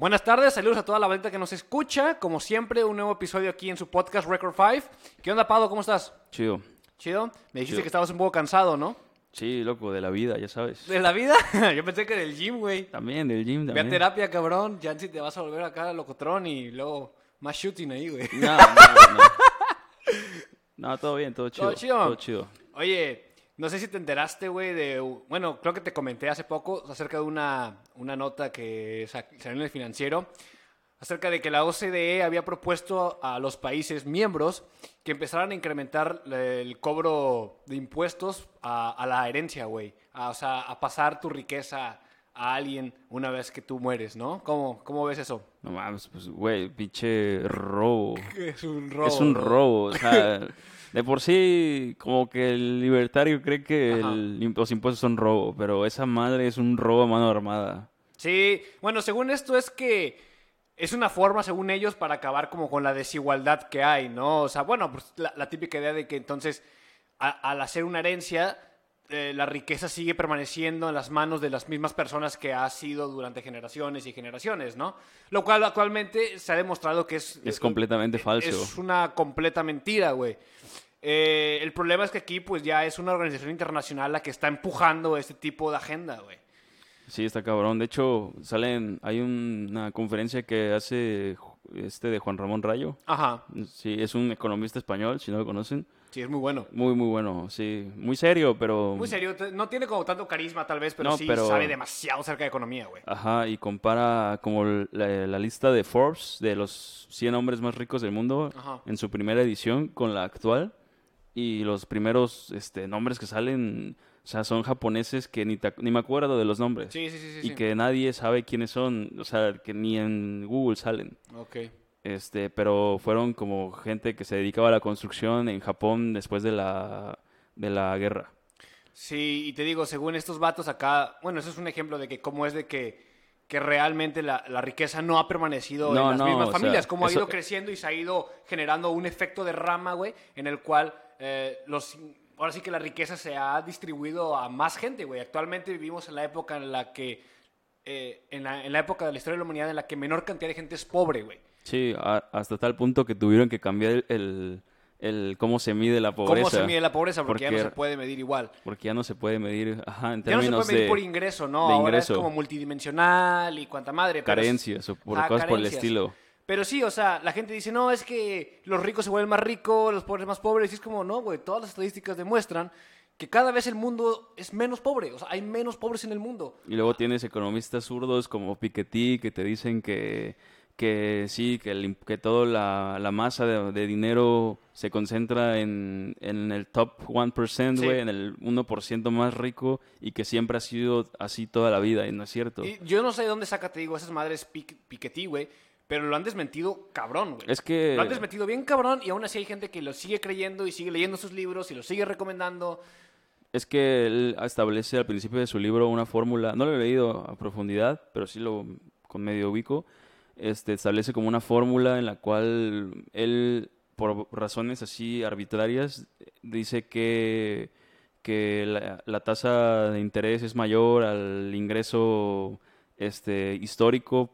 Buenas tardes, saludos a toda la banda que nos escucha. Como siempre, un nuevo episodio aquí en su podcast Record 5. ¿Qué onda, Pado? ¿Cómo estás? Chido. ¿Chido? Me dijiste Chido. que estabas un poco cansado, ¿no? Sí, loco, de la vida, ya sabes. ¿De la vida? Yo pensé que del gym, güey. También, del gym Ve a también. terapia, cabrón. Ya si te vas a volver acá locotrón y luego más shooting ahí, güey. No, no, no. No, todo bien, todo chido. ¿Todo chido? Todo chido. Oye, no sé si te enteraste, güey, de... Bueno, creo que te comenté hace poco acerca de una, una nota que sa- salió en el financiero acerca de que la OCDE había propuesto a los países miembros que empezaran a incrementar el cobro de impuestos a, a la herencia, güey. O sea, a pasar tu riqueza a alguien una vez que tú mueres, ¿no? ¿Cómo, cómo ves eso? No mames, pues, güey, pinche robo. Es un robo. es un robo, o sea, de por sí, como que el libertario cree que el- los impuestos son robo, pero esa madre es un robo a mano armada. Sí, bueno, según esto es que es una forma, según ellos, para acabar como con la desigualdad que hay, ¿no? O sea, bueno, pues la, la típica idea de que entonces a- al hacer una herencia, eh, la riqueza sigue permaneciendo en las manos de las mismas personas que ha sido durante generaciones y generaciones, ¿no? Lo cual actualmente se ha demostrado que es... Es completamente falso. Es una completa mentira, güey. Eh, el problema es que aquí pues ya es una organización internacional la que está empujando este tipo de agenda, güey. Sí, está cabrón. De hecho, salen, hay un- una conferencia que hace este de Juan Ramón Rayo. Ajá, Sí, es un economista español, si no lo conocen. Sí, es muy bueno. Muy, muy bueno, sí. Muy serio, pero... Muy serio, no tiene como tanto carisma tal vez, pero No, sí pero- sabe demasiado acerca de economía, güey. Ajá, y compara como la, la lista de Forbes de los 100 hombres más ricos del mundo Ajá. en su primera edición con la actual. Y los primeros este, nombres que salen, o sea, son japoneses que ni, te- ni me acuerdo de los nombres. Sí, sí, sí, sí. y sí. que nadie sabe quiénes son, o sea, que ni en Google salen. Ok. Este, pero fueron como gente que se dedicaba a la construcción en Japón después de la, de la guerra. Sí, y te digo, según estos vatos acá, bueno, eso es un ejemplo de que cómo es de que, que realmente la, la riqueza no ha permanecido No, en las no, mismas o sea, familias, cómo ha eso- ido creciendo y se ha ido generando un efecto de rama, güey, en el cual eh, los... Ahora sí que la riqueza se ha distribuido a más gente, güey. Actualmente vivimos en la época en la que... eh, en, la, en la época de la historia de la humanidad en la que menor cantidad de gente es pobre, güey. Sí, a- hasta tal punto que tuvieron que cambiar el, el, el cómo se mide la pobreza. ¿Cómo se mide la pobreza? Porque, ya no se puede medir igual. Porque ya no se puede medir, ajá, en Ya no se puede medir de por ingreso, ¿no? de Ahora ingreso. es como multidimensional y cuanta madre. carencias o por cosas por el estilo. Pero sí, o sea, la gente dice, no, es que los ricos se vuelven más ricos, los pobres más pobres. Y es como, no, güey, todas las estadísticas demuestran que cada vez el mundo es menos pobre. O sea, hay menos pobres en el mundo. Y luego tienes economistas zurdos como Piketty que te dicen que, que sí, que, el que toda la, la masa de, de dinero se concentra en, en el top 1%, Sí. güey, en el 1% más rico y que siempre ha sido así toda la vida y no es cierto. Y yo no sé de dónde saca, te digo, esas madres Pic- Piketty, güey. Pero lo han desmentido cabrón, güey. Es que... Lo han desmentido bien cabrón y aún así hay gente que lo sigue creyendo y sigue leyendo sus libros y lo sigue recomendando. Es que él establece al principio de su libro una fórmula, no lo he leído a profundidad, pero sí lo con medio ubico, este, establece como una fórmula en la cual él, por razones así arbitrarias, dice que, que la, la tasa de interés es mayor al ingreso este, histórico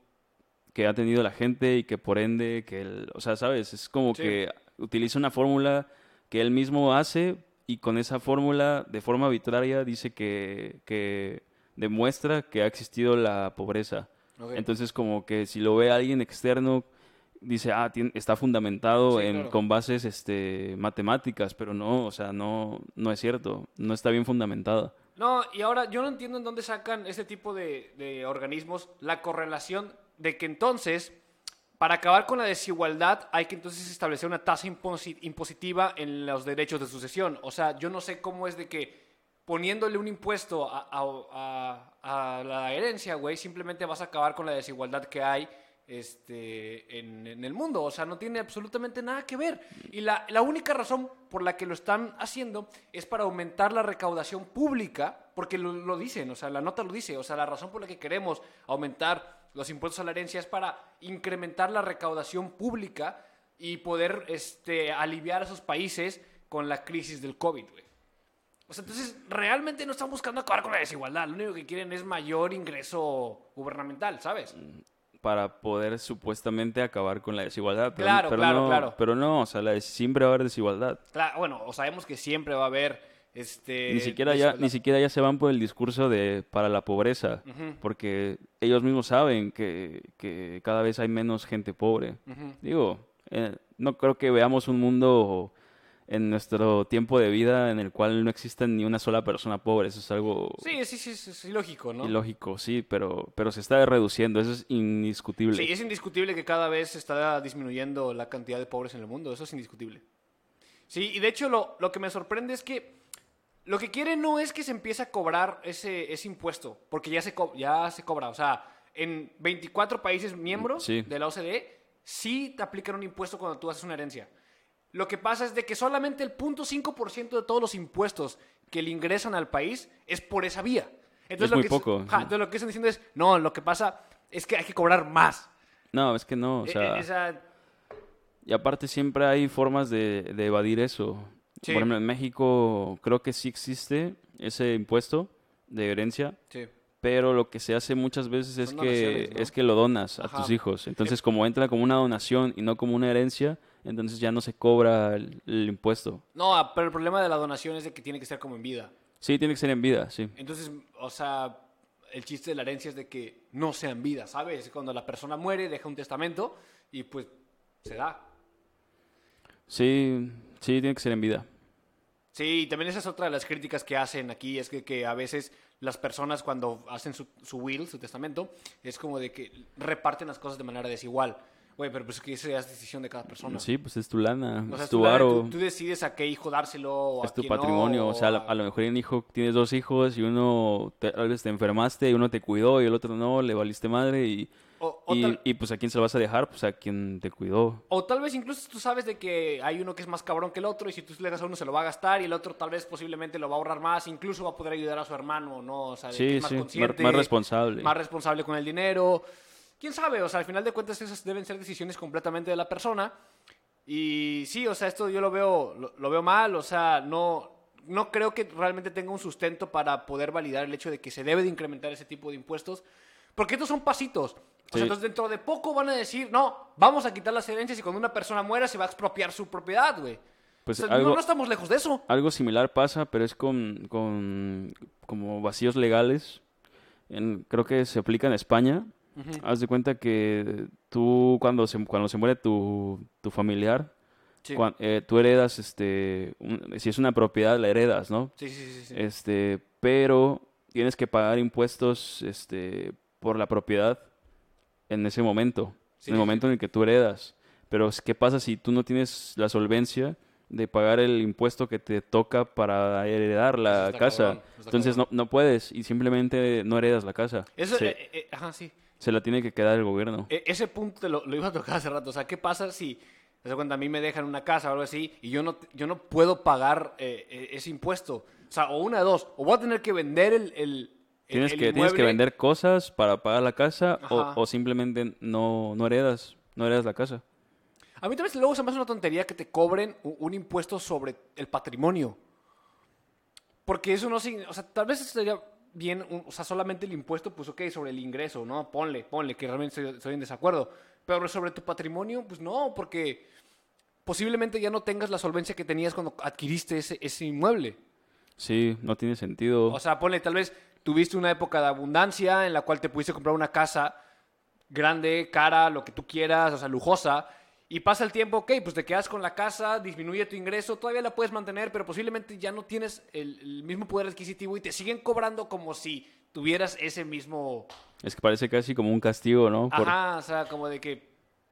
que ha tenido la gente y que por ende, que el, o sea, sabes, es como Sí. que utiliza una fórmula que él mismo hace y con esa fórmula, de forma arbitraria, dice que, que demuestra que ha existido la pobreza. Entonces, como que si lo ve alguien externo, dice, ah, está fundamentado Sí, en, claro. con bases este, matemáticas, pero no, o sea, no, no es cierto, no está bien fundamentada. No, y ahora yo no entiendo en dónde sacan este tipo de, de organismos la correlación de que entonces, para acabar con la desigualdad, hay que entonces establecer una tasa imposi- impositiva en los derechos de sucesión. O sea, yo no sé cómo es de que poniéndole un impuesto a, la herencia, güey, simplemente vas a acabar con la desigualdad que hay este, en, el mundo. O sea, no tiene absolutamente nada que ver. Y la, única razón por la que lo están haciendo es para aumentar la recaudación pública, porque lo, lo dicen, o sea, la nota lo dice. O sea, la razón por la que queremos aumentar los impuestos a la herencia es para incrementar la recaudación pública y poder este, aliviar a esos países con la crisis del COVID, güey. O sea, entonces realmente no están buscando acabar con la desigualdad. Lo único que quieren es mayor ingreso gubernamental, ¿sabes? para poder supuestamente acabar con la desigualdad. Pero, Claro, pero claro, no, claro. Pero no, o sea, la siempre va a haber desigualdad. Claro, bueno, o sabemos que siempre va a haber este ni siquiera ya, ni siquiera ya se van por el discurso de para la pobreza, porque ellos mismos saben que, que cada vez hay menos gente pobre. Digo, eh, no creo que veamos un mundo en nuestro tiempo de vida en el cual no exista ni una sola persona pobre. Eso es algo Sí, sí, sí, sí, sí, lógico, ¿no? ilógico, sí, pero, pero se está reduciendo. Eso es indiscutible. Sí, es indiscutible que cada vez está disminuyendo la cantidad de pobres en el mundo, eso es indiscutible. Sí, y de hecho lo, lo que me sorprende es que lo que quiere no es que se empiece a cobrar ese, ese impuesto, porque ya se, ya se cobra. O sea, en 24 países miembros Sí. de la OCDE sí te aplican un impuesto cuando tú haces una herencia. Lo que pasa es de que solamente el 0.5% de todos los impuestos que le ingresan al país es por esa vía. Entonces, Es lo muy que poco. ajá, entonces lo que están diciendo es, no, lo que pasa es que hay que cobrar más. No, es que no, o E- sea, e- esa- y aparte siempre hay formas de, de evadir eso. Sí. Por ejemplo, en México creo que sí existe ese impuesto de herencia, sí. pero lo que se hace muchas veces es Son que, ¿no? es que lo donas a Ajá. tus hijos. Entonces, como entra como una donación y no como una herencia, entonces ya no se cobra el, el impuesto. No, ah, pero el problema de la donación es de que tiene que ser como en vida. Sí, tiene que ser en vida, sí. Entonces, o sea, el chiste de la herencia es de que no sea en vida, ¿sabes? Cuando la persona muere, deja un testamento y pues se da. Sí, sí, tiene que ser en vida. Sí, y también esa es otra de las críticas que hacen aquí, es que, que a veces las personas cuando hacen su, su will, su testamento, es como de que reparten las cosas de manera desigual. Güey, pero pues que esa es decisión de cada persona. Sí, pues es tu lana, O sea, es tu aro. tú, tú decides a qué hijo dárselo o a es tu quién no, patrimonio, o sea, a lo, a- a lo mejor un hijo, tienes dos hijos y uno te- tal vez te enfermaste y uno te cuidó y el otro no, le valiste madre y, o- y, tal- y, pues a quién se lo vas a dejar, pues a quien te cuidó. O tal vez incluso tú sabes de que hay uno que es más cabrón que el otro y si tú le das a uno se lo va a gastar y el otro tal vez posiblemente lo va a ahorrar más, incluso va a poder ayudar a su hermano, ¿no? O sea, Sí, es más sí, más, consciente, más responsable. más responsable con el dinero. ¿Quién sabe? O sea, al final de cuentas esas deben ser decisiones completamente de la persona. Y sí, o sea, esto yo lo veo, lo, lo veo mal, o sea, no, no creo que realmente tenga un sustento para poder validar el hecho de que se debe de incrementar ese tipo de impuestos, porque estos son pasitos. O sea, Sí. entonces dentro de poco van a decir, no, vamos a quitar las herencias y cuando una persona muera se va a expropiar su propiedad, güey. Pues O sea, algo- no, no estamos lejos de eso. Algo similar pasa, pero es con, con como vacíos legales. En- creo que se aplica en España. Haz de cuenta que tú cuando se, cuando se muere tu, tu familiar, Sí. eh, tú heredas, este, un- si es una propiedad, la heredas, ¿no? Sí, sí, sí, sí. Este, pero tienes que pagar impuestos, este, por la propiedad en ese momento, Sí, en el sí, momento en el que tú heredas. Pero ¿qué pasa si tú no tienes la solvencia de pagar el impuesto que te toca para heredar la casa? cabrón, Entonces no, no puedes y simplemente no heredas la casa. Eso, se, eh, eh, ajá, sí. Se la tiene que quedar el gobierno. E- ese punto te lo, lo iba a tocar hace rato. O sea, ¿qué pasa si, das cuenta, a mí me dejan una casa o algo así y yo no, yo no puedo pagar eh, eh, ese impuesto? O sea, o una de dos. O voy a tener que vender el, el, Tienes el que, tienes que vender cosas para pagar la casa o, o simplemente no, no heredas, no heredas la casa. A mí también luego se me hace una tontería que te cobren un, un impuesto sobre el patrimonio. Porque eso no significa, o sea, tal vez sería bien, un- o sea, solamente el impuesto, pues ok, sobre el ingreso, ¿no? Ponle, ponle, que realmente estoy, estoy en desacuerdo. Pero sobre tu patrimonio, pues no, porque posiblemente ya no tengas la solvencia que tenías cuando adquiriste ese, ese inmueble. Sí, no tiene sentido. O sea, ponle, tal vez tuviste una época de abundancia en la cual te pudiste comprar una casa grande, cara, lo que tú quieras, o sea, lujosa. Y pasa el tiempo, ok, pues te quedas con la casa, disminuye tu ingreso, todavía la puedes mantener, pero posiblemente ya no tienes el, el mismo poder adquisitivo y te siguen cobrando como si tuvieras ese mismo... Es que parece casi como un castigo, ¿no? Por- Ajá, o sea, como de que,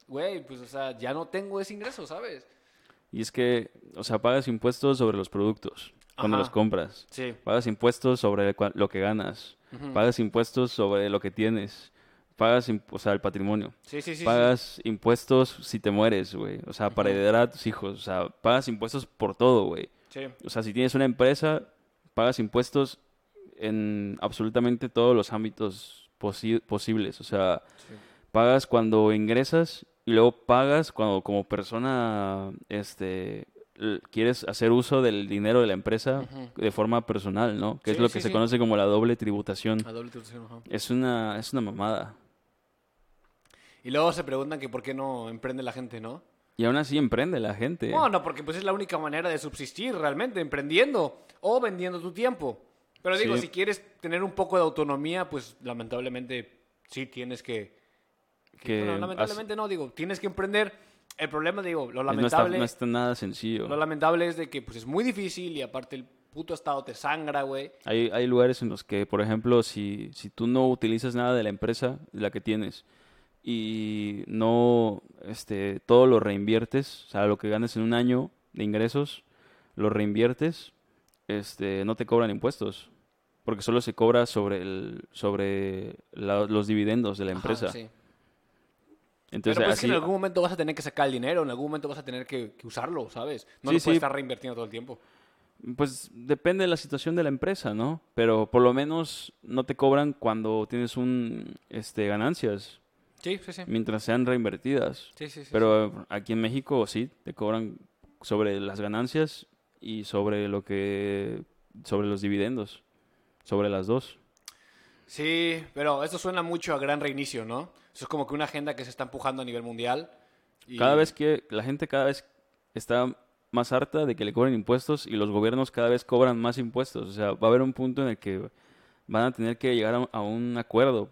güey, pues, o sea, ya no tengo ese ingreso, ¿sabes? Y es que, o sea, pagas impuestos sobre los productos cuando Ajá. los compras. Sí. Pagas impuestos sobre lo que ganas. Pagas impuestos sobre lo que tienes. Pagas, o sea, el patrimonio. Sí, sí, sí. sí. pagas impuestos si te mueres, güey. O sea, para heredar a tus hijos. O sea, pagas impuestos por todo, güey. Sí. O sea, si tienes una empresa, pagas impuestos en absolutamente todos los ámbitos posi- posibles. O sea, Sí. pagas cuando ingresas y luego pagas cuando como persona este quieres hacer uso del dinero de la empresa de forma personal, ¿no? Que es lo que se conoce como la doble tributación. A doble tributación, ajá. Es una es una mamada. Y luego se preguntan que por qué no emprende la gente, ¿no? Y aún así emprende la gente. No, no, porque pues es la única manera de subsistir realmente, emprendiendo o vendiendo tu tiempo. Pero digo, Sí. si quieres tener un poco de autonomía, pues lamentablemente sí tienes que... que bueno, lamentablemente no, digo, tienes que emprender. El problema, digo, lo no, está, lamentable, no está nada sencillo. lo lamentable es de que pues es muy difícil y aparte el puto estado te sangra, güey. Hay, hay lugares en los que, por ejemplo, si, si tú no utilizas nada de la empresa, la que tienes, y no este, todo lo reinviertes, o sea, lo que ganes en un año de ingresos, lo reinviertes, este, no te cobran impuestos, porque solo se cobra sobre, el, sobre la- los dividendos de la Ajá, empresa. sí. Entonces, Pero pues es así, que en algún momento vas a tener que sacar el dinero, en algún momento vas a tener que, que usarlo, ¿sabes? No Sí, lo sí. puedes estar reinvirtiendo todo el tiempo. Pues depende de la situación de la empresa, ¿no? Pero por lo menos no te cobran cuando tienes un este ganancias, Sí, sí, sí. mientras sean reinvertidas. Sí, sí, sí, Pero aquí en México sí, te cobran sobre las ganancias y sobre lo que sobre los dividendos, sobre las dos. Sí, pero esto suena mucho a gran reinicio, ¿no? Eso es como que una agenda que se está empujando a nivel mundial. y- Cada vez que la gente cada vez está más harta de que le cobren impuestos y los gobiernos cada vez cobran más impuestos. O sea, va a haber un punto en el que van a tener que llegar a un, a un acuerdo.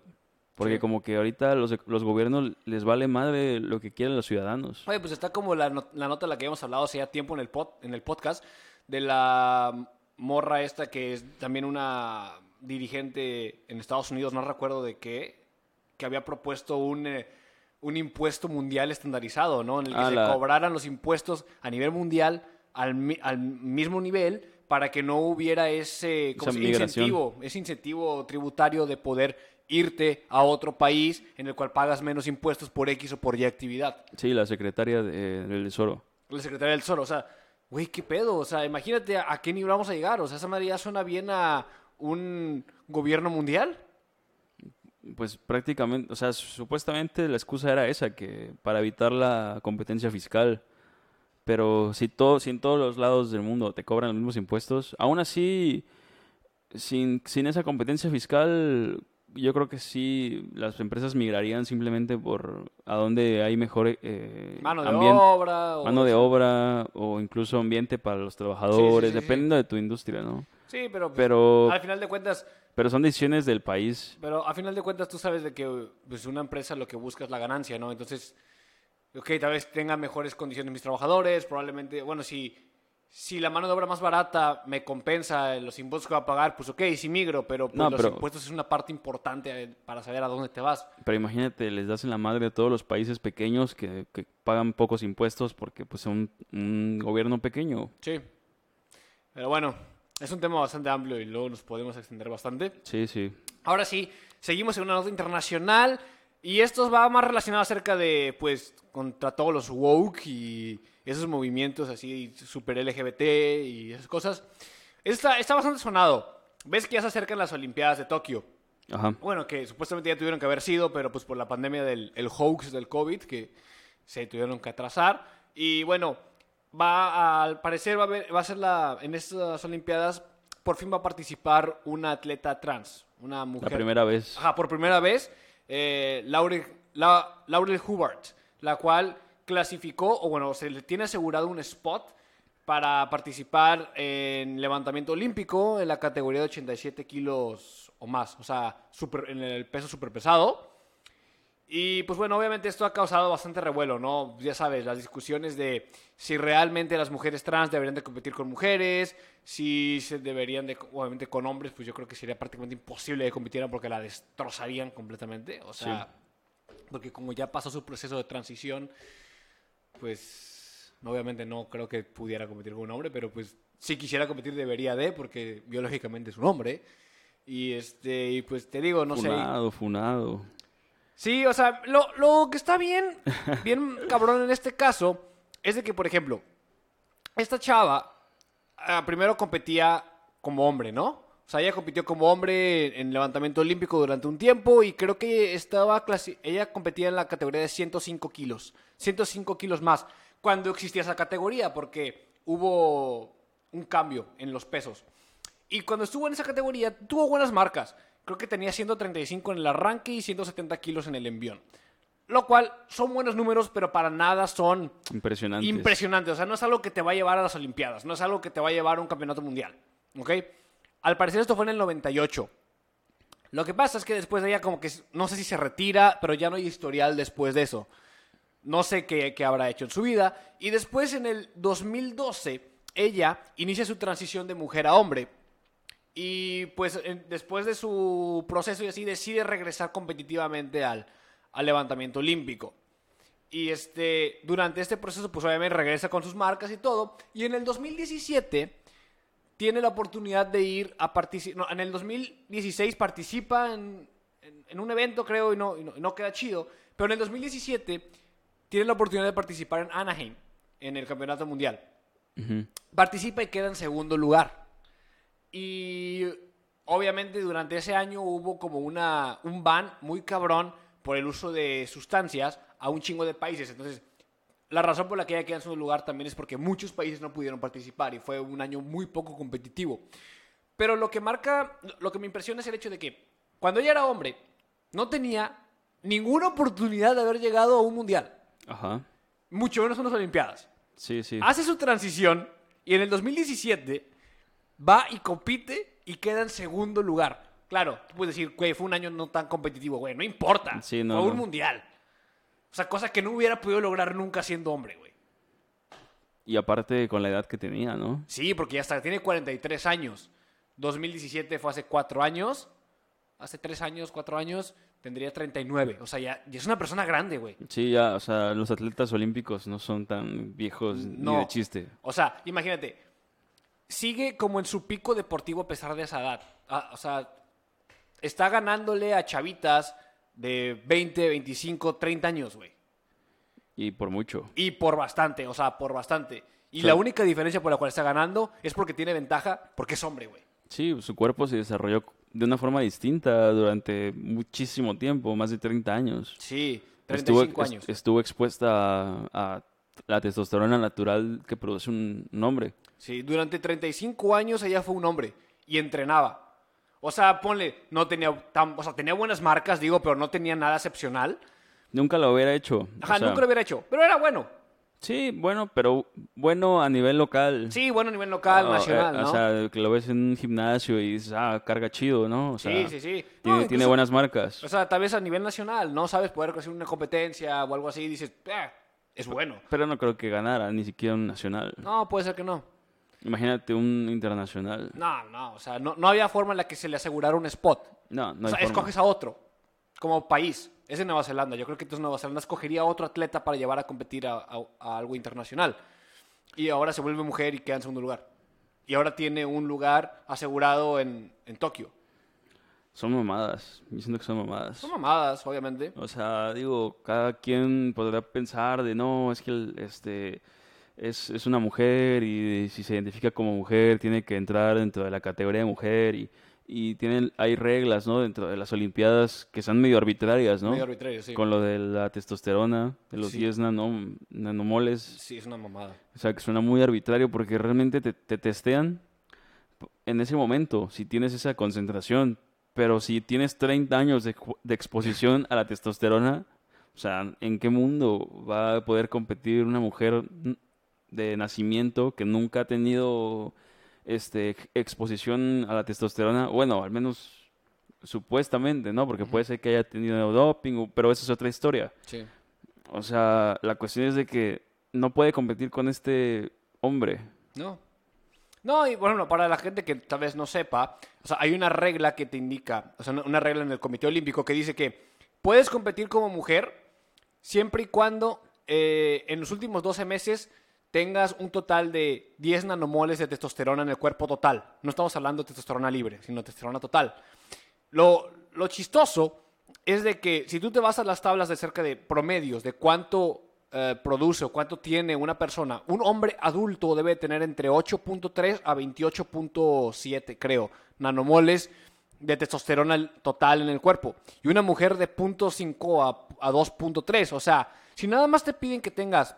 Porque Sí. como que ahorita los, los gobiernos les vale madre lo que quieren los ciudadanos. Oye, pues está como la, la nota de la que habíamos hablado hace ya tiempo en el, pod- en el podcast de la morra esta que es también una dirigente en Estados Unidos, no recuerdo de qué, que había propuesto un, eh, un impuesto mundial estandarizado, ¿no? En el que Ah, se la- cobraran los impuestos a nivel mundial al, mi- al mismo nivel para que no hubiera ese ¿cómo Esa se- migración. incentivo, ese incentivo tributario de poder irte a otro país en el cual pagas menos impuestos por X o por Y actividad Sí, la secretaria de- del Tesoro. la secretaria del Tesoro. O sea, güey, ¿qué pedo? O sea, imagínate a, a qué nivel vamos a llegar. O sea, esa madre ya suena bien a un gobierno mundial. Pues prácticamente, o sea, supuestamente la excusa era esa, que para evitar la competencia fiscal. Pero si, todo, si en todos los lados del mundo te cobran los mismos impuestos, aún así, sin, sin esa competencia fiscal, yo creo que sí, las empresas migrarían simplemente por a donde hay mejor eh, Mano de obra. o- mano de obra o incluso ambiente para los trabajadores, sí, sí. dependiendo de tu industria, ¿no? Sí, pero, pues, Pero, al final de cuentas, pero son decisiones del país. pero a final de cuentas tú sabes de que pues, una empresa lo que busca es la ganancia, ¿no? Entonces, ok, tal vez tenga mejores condiciones mis trabajadores, probablemente, bueno, si, si la mano de obra más barata me compensa los impuestos que va a pagar, pues ok, sí migro, pero, pues, No, los pero- impuestos es una parte importante para saber a dónde te vas. Pero imagínate, les das en la madre a todos los países pequeños que, que pagan pocos impuestos porque pues son un gobierno pequeño. Sí. Pero bueno, es un tema bastante amplio y luego nos podemos extender bastante. Sí, sí. Ahora sí, seguimos en una nota internacional y esto va más relacionado acerca de, pues, contra todos los woke y esos movimientos así super LGBT y esas cosas. Está, está bastante sonado. Ves que ya se acercan las Olimpiadas de Tokio. Ajá. Bueno, que supuestamente ya tuvieron que haber sido, pero pues por la pandemia del el hoax del COVID, que se tuvieron que atrasar. Y bueno, va a- al parecer va a, haber- va a ser la, en estas Olimpiadas, por fin va a participar una atleta trans, una La mujer. primera vez. Ajá, por primera vez, eh, Laurel, la, Laurel Hubbard, la cual clasificó, o bueno, se le tiene asegurado un spot para participar en levantamiento olímpico en la categoría de 87 kilos o más, o sea, super- en el peso superpesado. Y pues bueno, obviamente esto ha causado bastante revuelo, ¿no? Ya sabes, las discusiones de si realmente las mujeres trans deberían de competir con mujeres, si se deberían de, obviamente con hombres, pues yo creo que sería prácticamente imposible que compitieran porque la destrozarían completamente. O sea, porque como ya pasó su proceso de transición, pues obviamente no creo que pudiera competir con un hombre, pero pues si quisiera competir debería de, porque biológicamente es un hombre. Y este, y pues te digo, no sé. funado, funado. Sí, o sea, lo, lo que está bien, bien cabrón en este caso, es de que, por ejemplo, esta chava ah, primero competía como hombre, ¿no? Sea, ella compitió como hombre en levantamiento olímpico durante un tiempo y creo que estaba clasi- ella competía en la categoría de 105 kilos, 105 kilos más, cuando existía esa categoría, porque hubo un cambio en los pesos. Y cuando estuvo en esa categoría, tuvo buenas marcas. Creo que tenía 135 en el arranque y 170 kilos en el envión. Lo cual son buenos números, pero para nada son Impresionante. impresionantes. O sea, no es algo que te va a llevar a las Olimpiadas, no es algo que te va a llevar a un campeonato mundial. ¿Ok? Al parecer esto fue en el 98. Lo que pasa es que después de ella como que, no sé si se retira, pero ya no hay historial después de eso. No sé qué, qué habrá hecho en su vida. Y después en el 2012, ella inicia su transición de mujer a hombre. Y pues en- después de su proceso y así decide regresar competitivamente al, al levantamiento olímpico. Y este, durante este proceso, pues obviamente regresa con sus marcas y todo. Y en el 2017 tiene la oportunidad de ir a participar. en el 2016 participa en, en- en un evento, creo, y no, y no, y no queda chido. Pero en el 2017 tiene la oportunidad de participar en Anaheim, en el campeonato mundial. Participa y queda en segundo lugar. Y obviamente durante ese año hubo como una, un ban muy cabrón por el uso de sustancias a un chingo de países. Entonces, la razón por la que ella queda en segundo lugar también es porque muchos países no pudieron participar y fue un año muy poco competitivo. Pero lo que marca, lo que me impresiona es el hecho de que cuando ella era hombre, no tenía ninguna oportunidad de haber llegado a un mundial, Ajá. mucho menos a unas Olimpiadas Sí, sí. hace su transición y en el 2017 va y compite y queda en segundo lugar. Claro, tú puedes decir, güey, fue un año no tan competitivo, güey, no importa. Sí, no, fue un no. mundial. O sea, cosa que no hubiera podido lograr nunca siendo hombre, güey. Y aparte con la edad que tenía, ¿no? Sí, porque ya hasta tiene 43 años. 2017 fue hace 4 años. Hace 3 años, 4 años, tendría 39. O sea, ya, ya es una persona grande, güey. Sí, ya, o sea, los atletas olímpicos no son tan viejos ni de chiste. O sea, imagínate, sigue como en su pico deportivo a pesar de esa edad. Ah, o sea, está ganándole a chavitas de 20, 25, 30 años, güey. Y por mucho. Y por bastante, o sea, por bastante. Y Sí. la única diferencia por la cual está ganando es porque tiene ventaja, porque es hombre, güey. Sí, su cuerpo se desarrolló de una forma distinta durante muchísimo tiempo, más de 30 años. Sí, Estuvo, 35 est- años. estuvo expuesta a, a la testosterona natural que produce un, un hombre. Sí, durante 35 años ella fue un hombre y entrenaba. O sea, ponle, no tenía tan, o sea, tenía buenas marcas, digo, pero no tenía nada excepcional. Nunca lo hubiera hecho. o Ajá, sea, nunca lo hubiera hecho, pero era bueno. Sí, bueno, pero bueno a nivel local. Sí, bueno a nivel local, Ah, nacional, eh, ¿no? O sea, que lo ves en un gimnasio y dices, ah, carga chido, ¿no? O sea, sí, sí, sí. Tiene, No, tiene incluso- buenas marcas. O sea, tal vez a nivel nacional, ¿no? Sabes poder hacer una competencia o algo así y dices, "Eh, es bueno. Pero no creo que ganara, ni siquiera un nacional. No, puede ser que no. Imagínate un internacional. No, no, o sea, no, no había forma en la que se le asegurara un spot. No, no o sea, forma. escoges a otro como país. Es en Nueva Zelanda. Yo creo que entonces Nueva Zelanda escogería a otro atleta para llevar a competir a, a- a algo internacional. Y ahora se vuelve mujer y queda en segundo lugar. Y ahora tiene un lugar asegurado en, en Tokio. Son mamadas. Yo siento que son mamadas. Son mamadas, obviamente. O sea, digo, cada quien podrá pensar de no, es que el- este es, es una mujer y si se identifica como mujer tiene que entrar dentro de la categoría de mujer y, y tienen, hay reglas, ¿no? Dentro de las Olimpiadas que son medio arbitrarias, ¿no? Medio arbitrario, sí. Con lo de la testosterona, de los Sí. 10 nano- nanomoles. Sí, es una mamada. O sea, que suena muy arbitrario porque realmente te, te testean en ese momento, si tienes esa concentración. Pero si tienes 30 años de, de exposición a la testosterona, o sea, ¿en qué mundo va a poder competir una mujer de nacimiento que nunca ha tenido este, exposición a la testosterona? Bueno, al menos supuestamente, ¿no? Porque puede ser que haya tenido doping, pero esa es otra historia. Sí. O sea, la cuestión es de que no puede competir con este hombre. No. No, y bueno, para la gente que tal vez no sepa, o sea, hay una regla que te indica, o sea, una- una regla en el Comité Olímpico que dice que puedes competir como mujer siempre y cuando eh, en los últimos 12 meses tengas un total de 10 nanomoles de testosterona en el cuerpo total. No estamos hablando de testosterona libre, sino testosterona total. Lo, lo chistoso es de que si tú te vas a las tablas de cerca de promedios de cuánto eh, produce o cuánto tiene una persona, un hombre adulto debe tener entre 8.3 a 28.7, creo, nanomoles de testosterona total en el cuerpo. Y una mujer de 0.5 a, a 2.3. O sea, si nada más te piden que tengas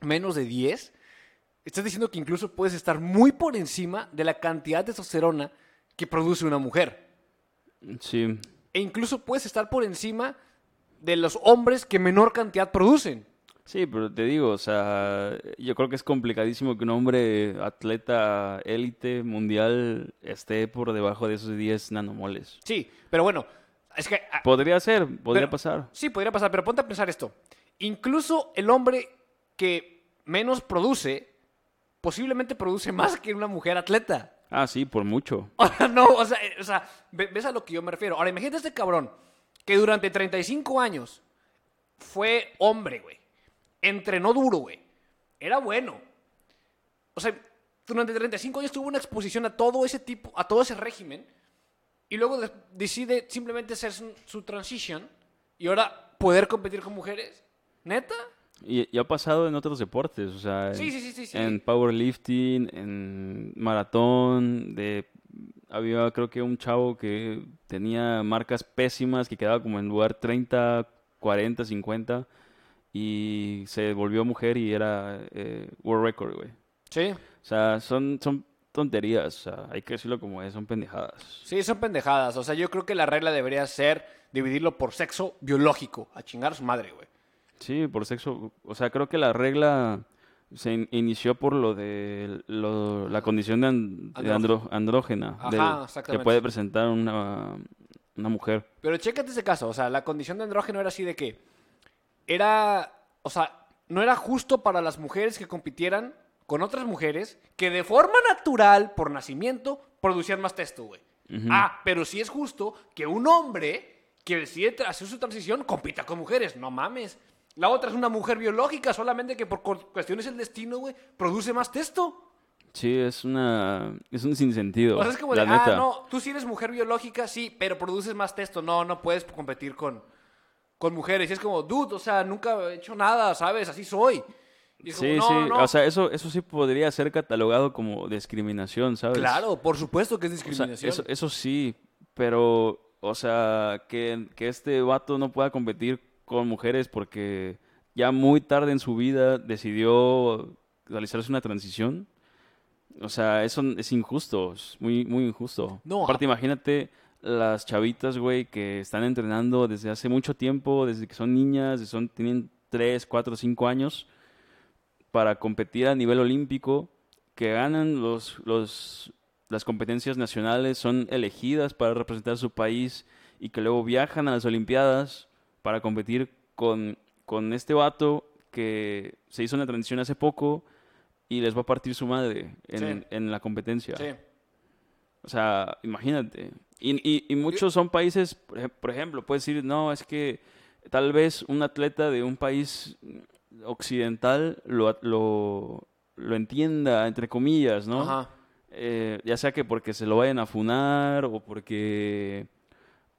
menos de 10, estás diciendo que incluso puedes estar muy por encima de la cantidad de testosterona que produce una mujer. Sí, E incluso puedes estar por encima de los hombres que menor cantidad producen. Sí, pero te digo, o sea, yo creo que es complicadísimo que un hombre atleta élite mundial esté por debajo de esos 10 nanomoles. Sí, pero bueno, es que... ah, Podría ser, podría Pero- pasar. Sí, podría pasar, pero ponte a pensar esto. Incluso el hombre que menos produce, posiblemente produce más que una mujer atleta. Ah, sí, por mucho. No, o sea, o sea, ve- ves a lo que yo me refiero. Ahora, imagínate este cabrón que durante 35 años fue hombre, güey. Entrenó duro, güey. Era bueno. O sea, durante 35 años tuvo una exposición a todo ese tipo, a todo ese régimen. Y luego de- decide simplemente hacer su, su transition y ahora poder competir con mujeres. ¿Neta? Y, y ha pasado en otros deportes, o sea, en, Sí, sí, sí, sí, sí. en powerlifting, en maratón, de había creo que un chavo que tenía marcas pésimas que quedaba como en lugar 30, 40, 50 y se volvió mujer y era eh, world record, güey. Sí. O sea, son son tonterías, o sea, hay que decirlo como es, son pendejadas. Sí, son pendejadas. O sea, yo creo que la regla debería ser dividirlo por sexo biológico. A chingar a su madre, güey. Sí, por sexo. O sea, creo que la regla se in- inició por lo de lo- la condición de, an- de andro- andrógena Ajá, del- que puede presentar una, una mujer. Pero chécate ese caso, o sea, la condición de andrógeno era así de que era, o sea, no era justo para las mujeres que compitieran con otras mujeres que de forma natural, por nacimiento, producían más testo, güey. Ah, pero sí es justo que un hombre que decide hacer su transición compita con mujeres, no mames. La otra es una mujer biológica, solamente que por cu- cuestiones del destino, güey, produce más testo. Sí, es una es un sinsentido. O sea, es como la de, neta. ah, no, tú sí eres mujer biológica, sí, pero produces más testo. No, no puedes competir con, con mujeres. Y es como, dude, o sea, nunca he hecho nada, ¿sabes? Así soy. Y es como, Sí, no, sí, no. o sea, eso, eso sí podría ser catalogado como discriminación, ¿sabes? claro, por supuesto que es O sea, discriminación. eso, eso sí, pero, o sea, que, que este vato no pueda competir con mujeres porque ya muy tarde en su vida decidió realizarse una transición. O sea, eso es injusto, es muy, muy injusto. No, Aparte, imagínate las chavitas, güey, que están entrenando desde hace mucho tiempo, desde que son niñas, son, tienen 3, 4, 5 años, para competir a nivel olímpico, que ganan los, los, las competencias nacionales, son elegidas para representar su país y que luego viajan a las Olimpiadas para competir con, con este vato que se hizo una transición hace poco y les va a partir su madre en, Sí. en la competencia. Sí. O sea, imagínate. Y, y- y muchos son países, por ejemplo, puedes decir, no, es que tal vez un atleta de un país occidental lo, lo, lo entienda, entre comillas, ¿no? Ajá. Eh, ya sea que porque se lo vayan a funar o porque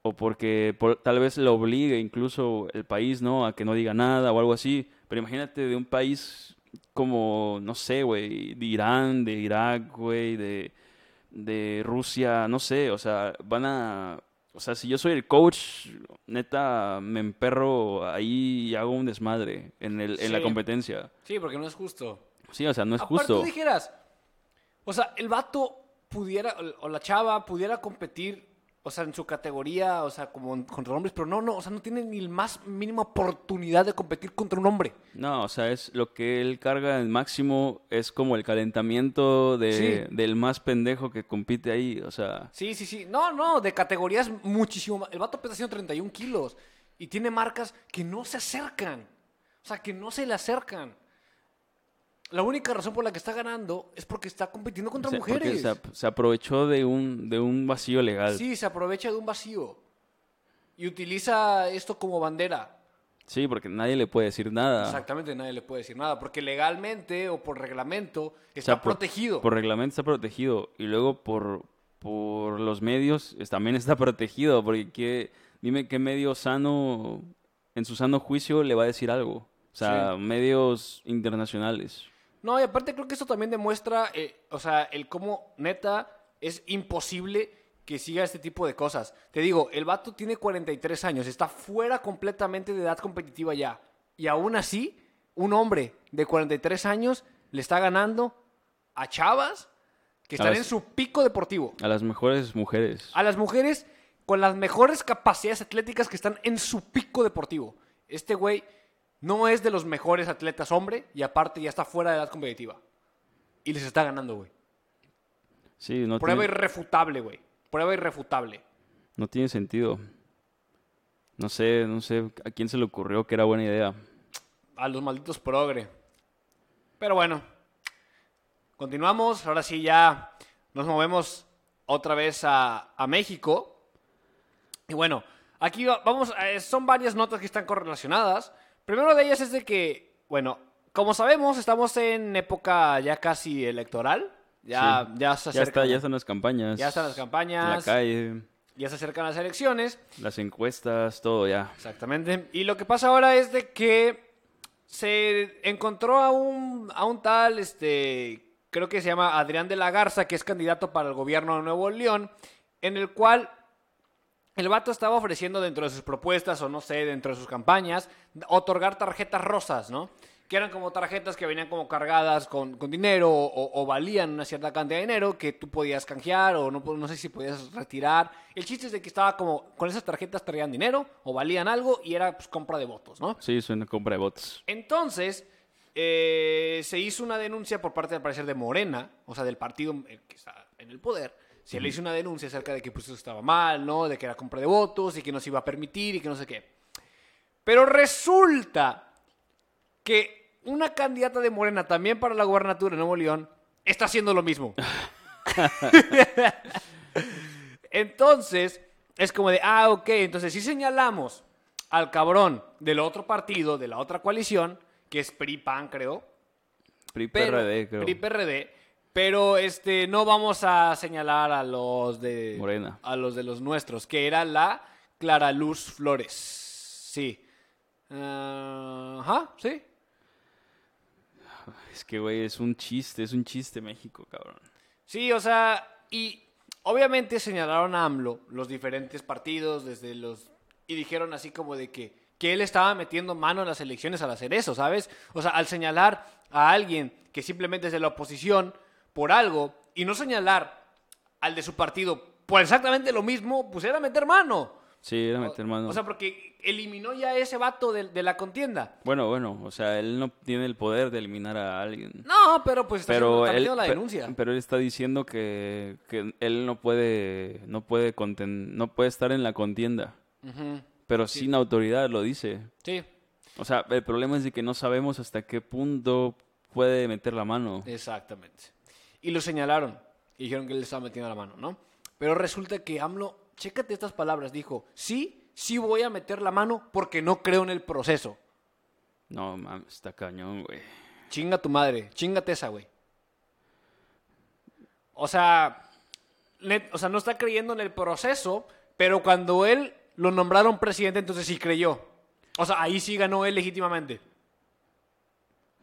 o porque por- tal vez lo obligue incluso el país, ¿no? A que no diga nada o algo así. Pero imagínate de un país como, no sé, güey, de Irán, de Irak, güey, de, de Rusia, no sé, o sea, van a... O sea, si yo soy el coach, neta, me emperro ahí y hago un desmadre en, el, en la competencia. Sí, porque no es justo. Sí, o sea, no es Aparte, justo. tú dijeras, o sea, el vato pudiera, o la chava pudiera competir, o sea, en su categoría, o sea, como contra hombres, pero no, no, o sea, no tiene ni el más mínima oportunidad de competir contra un hombre. No, o sea, es lo que él carga en máximo es como el calentamiento de, Sí. del más pendejo que compite ahí, o sea, Sí, sí, sí. No, no, de categorías muchísimo más. El vato pesa 131 kilos y tiene marcas que no se acercan. O sea, que no se le acercan. La única razón por la que está ganando es porque está compitiendo contra mujeres. se, se aprovechó de un, de un vacío legal. Sí. Sí, se aprovecha de un vacío. Y utiliza esto como bandera. porque nadie le puede decir nada. Exactamente, nadie le puede decir nada. Porque legalmente o por reglamento O está sea, por- protegido. Por reglamento está protegido y luego por, por los medios también está protegido, porque qué- dime qué medio sano, en su sano juicio, le va a decir algo. O sea, medios internacionales. No, y aparte creo que esto también demuestra, eh, o sea, el cómo neta es imposible que siga este tipo de cosas. Te digo, el vato tiene 43 años, está fuera completamente de edad competitiva ya. Y aún así, un hombre de 43 años le está ganando a chavas que están las- en su pico deportivo. A las mejores mujeres. A las mujeres con las mejores capacidades atléticas que están en su pico deportivo. Este güey no es de los mejores atletas hombre y aparte ya está fuera de edad competitiva. Y les está ganando, güey. Sí, no Prueba tiene, irrefutable, güey. Prueba irrefutable. no tiene sentido. No sé, no sé a quién se le ocurrió que era buena idea. A los malditos progre. Pero bueno. Continuamos. Ahora sí ya nos movemos otra vez a, a México. Y bueno, aquí va- vamos, eh, son varias notas que están correlacionadas. Primero de ellas es de que, bueno, como sabemos, estamos en época ya casi electoral. Ya, Sí. ya se Ya, está, acercan, ya están las campañas. ya están las La campañas, calle, ya se acercan las elecciones. las encuestas, todo ya. Exactamente. Y lo que pasa ahora es de que se encontró a un, a un tal, este, creo que se llama Adrián de la Garza, que es candidato para el gobierno de Nuevo León, en el cual el vato estaba ofreciendo dentro de sus propuestas, o no sé, dentro de sus campañas, otorgar tarjetas rosas, ¿no? Que eran como tarjetas que venían como cargadas con, con dinero o, o valían una cierta cantidad de dinero que tú podías canjear o no, no sé si podías retirar. El chiste es de que estaba como, con esas tarjetas traían dinero o valían algo y era pues, compra de votos, ¿no? Sí, es una compra de votos. Entonces, eh, se hizo una denuncia por parte, al parecer, de Morena, o sea, del partido eh, que está en el poder. Se le hizo una denuncia acerca de que pues, eso estaba mal, ¿no? De que era compra de votos y que no se iba a permitir y que no sé qué. Pero resulta que una candidata de Morena también para la gubernatura de Nuevo León está haciendo lo mismo. Entonces, es como de, ah, ok, entonces si señalamos al cabrón del otro partido, de la otra coalición, que es PRI-PAN, creo. PRI Pero, PRD, creo. PRI-PRD, pero este, no vamos a señalar a los de... Morena. A los de los nuestros, que era la Clara Luz Flores. Sí. Ajá, sí. Es que, güey, es un chiste, es un chiste México, cabrón. Sí, o sea, y obviamente señalaron a AMLO los diferentes partidos desde los y dijeron así como de que que él estaba metiendo mano en las elecciones al hacer eso, ¿sabes? O sea, al señalar a alguien que simplemente es de la oposición por algo y no señalar al de su partido por exactamente lo mismo, pues era meter mano. Sí, era meter mano. O sea, porque eliminó ya ese vato de, de la contienda. bueno, bueno, o sea, él no tiene el poder de eliminar a alguien. No, pero pues está, Pero él, la denuncia. pero él está diciendo que, que él no puede, no puede conten- no puede estar en la contienda, pero sin autoridad lo dice. Sí, O sea, el problema es de que no sabemos hasta qué punto puede meter la mano. Exactamente. Y lo señalaron. Y dijeron que él le estaba metiendo la mano, ¿no? Pero resulta que AMLO, chécate estas palabras, dijo, sí, sí voy a meter la mano porque no creo en el proceso. No, mames, está cañón, güey. Chinga tu madre, chingate esa, güey. O sea, net- o sea, no está creyendo en el proceso, pero cuando él lo nombraron presidente, entonces sí creyó. O sea, ahí sí ganó él legítimamente.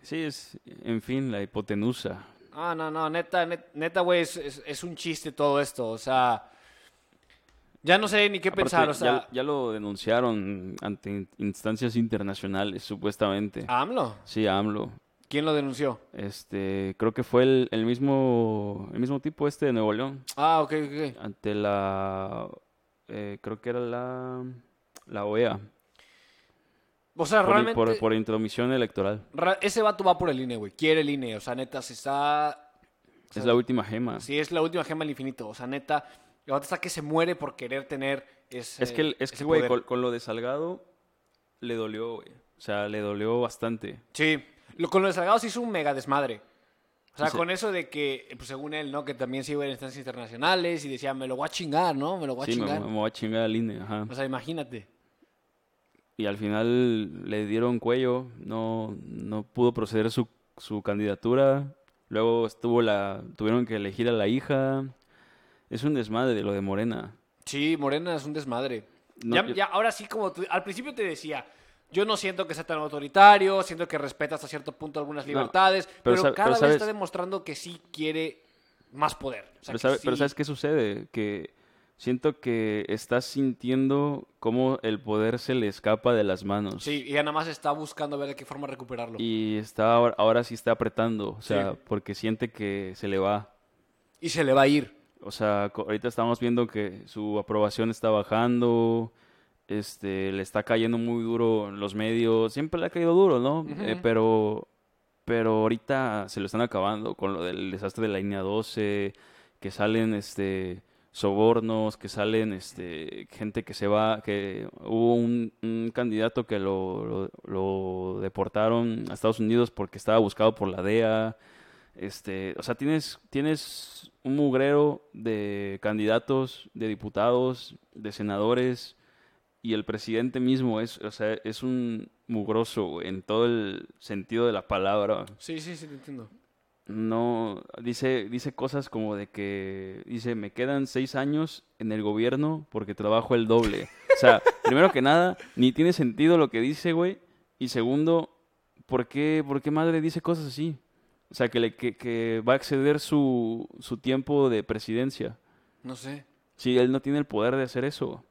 Sí, es, en fin, la hipotenusa. Ah, no, no, neta, net- neta, güey, es, es- es un chiste todo esto. O sea, ya no sé ni qué Aparte, pensar. O sea, ya, ya lo denunciaron ante in- instancias internacionales, supuestamente. AMLO, Sí, AMLO. ¿quién lo denunció? Este, creo que fue el, el mismo, el mismo tipo este de Nuevo León. Ah, ok, ok. Ante la, eh, creo que era la, la OEA. O sea, Por, realmente, por, por intromisión electoral. ra- ese vato va por el INE, güey. Quiere el INE. O sea, neta, se está... Es la última gema. Sí, es la última gema del infinito. O sea, neta, el vato está que se muere por querer tener ese Es que, el- es que, güey, con, con lo de Salgado le dolió, güey. O sea, le dolió bastante. Sí. Lo, con lo de Salgado se hizo un mega desmadre. O sea, Sí. con eso de que, pues según él, ¿no? Que también se iba a instancias internacionales y decía, me lo voy a chingar, ¿no? Me lo voy a Sí, me, chingar. me voy a chingar al INE, ajá. O sea, imagínate. Y al final le dieron cuello, no, no pudo proceder su, su candidatura. Luego estuvo la, tuvieron que elegir a la hija. Es un desmadre de lo de Morena. Sí, Morena es un desmadre. No, ya, yo- ya, ahora sí, como tú- al principio te decía, yo no siento que sea tan autoritario, siento que respeta hasta cierto punto algunas No, libertades, pero cada pero vez sabes- está demostrando que sí quiere más poder. O sea, Pero, ¿sabes qué sucede? Que siento que estás sintiendo cómo el poder se le escapa de las manos. Sí, y nada más está buscando ver de qué forma recuperarlo. Y está ahora, ahora sí está apretando, o sea, Sí. porque siente que se le va. Y se le va a ir. O sea, ahorita estamos viendo que su aprobación está bajando, este, le está cayendo muy duro en los medios, siempre le ha caído duro, ¿no? Eh, pero, pero ahorita se lo están acabando con lo del desastre de la línea 12, que salen, este, sobornos, que salen, este, gente que se va, que hubo un, un candidato que lo, lo, lo deportaron a Estados Unidos porque estaba buscado por la DEA. Este, o sea, tienes, tienes un mugrero de candidatos, de diputados, de senadores, y el presidente mismo es, o sea, es un mugroso en todo el sentido de la palabra. Sí, sí, sí, te entiendo. No, dice, dice cosas como de que, dice, me quedan seis años en el gobierno porque trabajo el doble. O sea, primero que nada, ni tiene sentido lo que dice, güey. Y segundo, ¿por qué, por qué madre dice cosas así? O sea, que, le, que, que va a exceder su, su tiempo de presidencia. No sé. Si él no tiene el poder de hacer eso.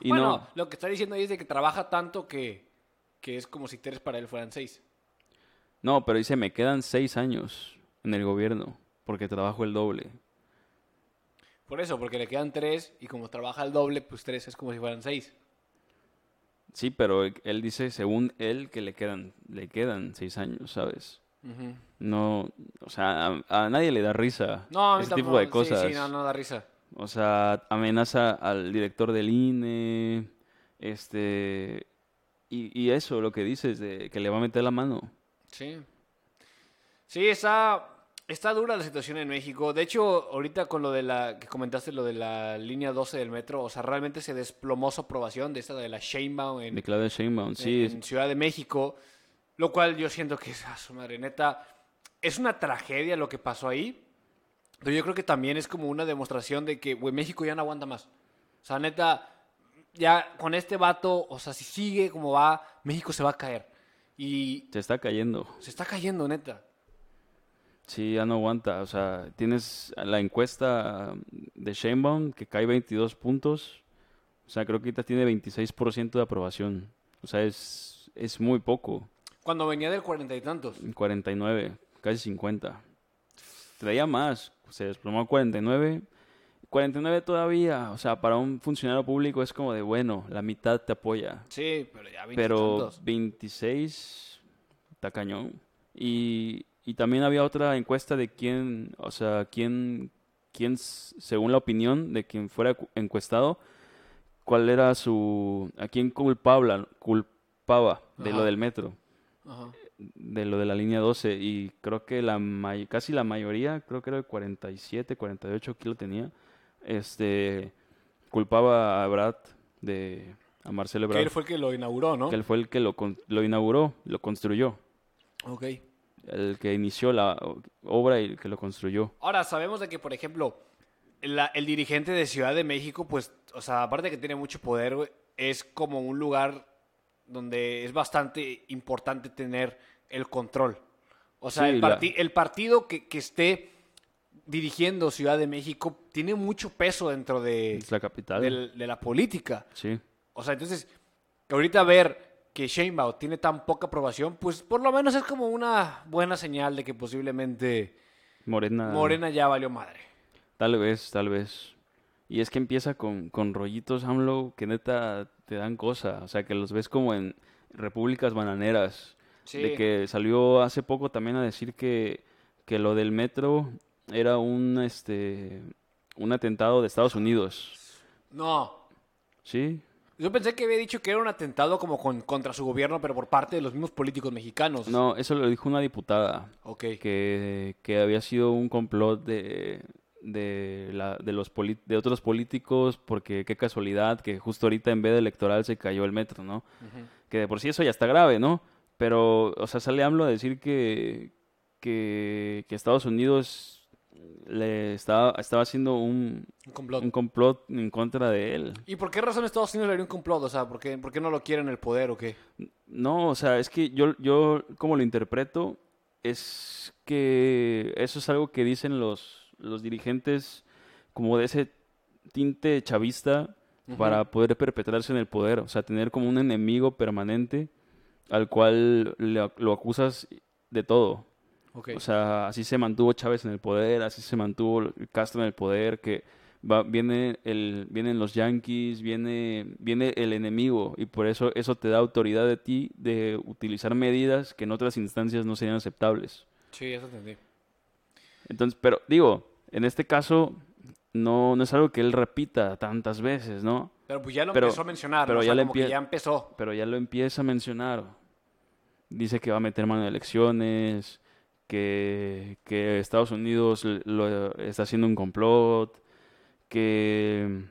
Y bueno, no, lo que está diciendo ahí es de que trabaja tanto que, que es como si tres para él fueran seis. no, pero dice, me quedan seis años en el gobierno porque trabajo el doble. Por eso, porque le quedan tres y como trabaja el doble, pues tres es como si fueran seis. Sí, pero él dice, según él, que le quedan, le quedan seis años, ¿sabes? No, o sea, a, a nadie le da risa No, a ese tampoco. tipo de sí, cosas. Sí, no, no da risa. O sea, amenaza al director del INE, este, y, y eso, lo que dices, de que le va a meter la mano. Sí. Sí, está, está dura la situación en México. De hecho, ahorita con lo de la que comentaste, lo de la línea 12 del metro, o sea, realmente se desplomó su aprobación de esta de la Sheinbaum en, De Claudia Sheinbaum, sí, en Ciudad de México, lo cual yo siento que es, a su madre, neta, es una tragedia lo que pasó ahí, pero yo creo que también es como una demostración de que, güey, México ya no aguanta más. O sea, neta, ya con este vato, o sea, si sigue como va, México se va a caer. Y se está cayendo. se está cayendo, neta. Sí, ya no aguanta. O sea, tienes la encuesta de Sheinbaum que cae 22 puntos. O sea, creo que ahorita tiene 26% de aprobación. O sea, es, es muy poco. Cuando venía del cuarenta y tantos. 49, casi 50. Traía más. Se desplomó a 49. 49 todavía. O sea, para un funcionario público es como de, bueno, la mitad te apoya. Sí, pero ya Pero tantos. 26 está cañón. Y, y también había otra encuesta de quién, o sea, quién, quién, según la opinión de quien fuera cu- encuestado, cuál era su, a quién culpaba, culpaba de lo del metro, Ajá. de lo de la línea 12. Y creo que la may- casi la mayoría, creo que era el 47, 48 que lo tenía, este, culpaba a Brad de, a Marcelo Que Brad él fue el que lo inauguró, ¿no? que él fue el que lo inauguró, lo construyó, Ok. El que inició la obra y el que lo construyó. Ahora, sabemos de que, por ejemplo, la- el dirigente de Ciudad de México, pues, o sea, aparte de que tiene mucho poder, es como un lugar donde es bastante importante tener el control. O sea, Sí, el, la- parti- el partido que, que esté dirigiendo Ciudad de México tiene mucho peso dentro de, Es la capital. del- de la política. Sí, O sea, entonces, que ahorita ver que Sheinbaum tiene tan poca aprobación, pues por lo menos es como una buena señal de que posiblemente Morena. Morena ya valió madre. Tal vez, tal vez. Y es que empieza con, con rollitos AMLO que neta te dan cosa. O sea, que los ves como en repúblicas bananeras. Sí. De que salió hace poco también a decir que, que lo del metro era un, este, un atentado de Estados Unidos. No. ¿Sí? Yo pensé que había dicho que era un atentado como con- contra su gobierno, pero por parte de los mismos políticos mexicanos. No, eso lo dijo una diputada. Ok. que, que había sido un complot de, de, la, de, los poli- de otros políticos, porque qué casualidad que justo ahorita en vez de electoral se cayó el metro, ¿no? Que de por sí eso ya está grave, ¿no? Pero, o sea, sale AMLO a decir que, que, que Estados Unidos le estaba, estaba haciendo un, Un complot. un complot en contra de él. ¿Y por qué razón Estados Unidos le haría un complot? O sea, ¿por qué, por qué no lo quieren el poder o qué? No, o sea, es que yo, yo como lo interpreto, es que eso es algo que dicen los, los dirigentes como de ese tinte chavista para poder perpetrarse en el poder, o sea, tener como un enemigo permanente al cual le- lo acusas de todo. O sea, así se mantuvo Chávez en el poder, así se mantuvo Castro en el poder, que va, viene el, vienen los Yankees, viene, viene el enemigo y por eso eso te da autoridad de ti de utilizar medidas que en otras instancias no serían aceptables. Sí, eso entendí. Entonces, pero digo, en este caso no, no es algo que él repita tantas veces, ¿no? Pero pues ya lo Pero- empezó a mencionar, pero ¿no? O ya sea, le como que empie- ya empezó. Pero ya lo empieza a mencionar. Dice que va a meter mano en elecciones, que, que Estados Unidos lo, está haciendo un complot, que,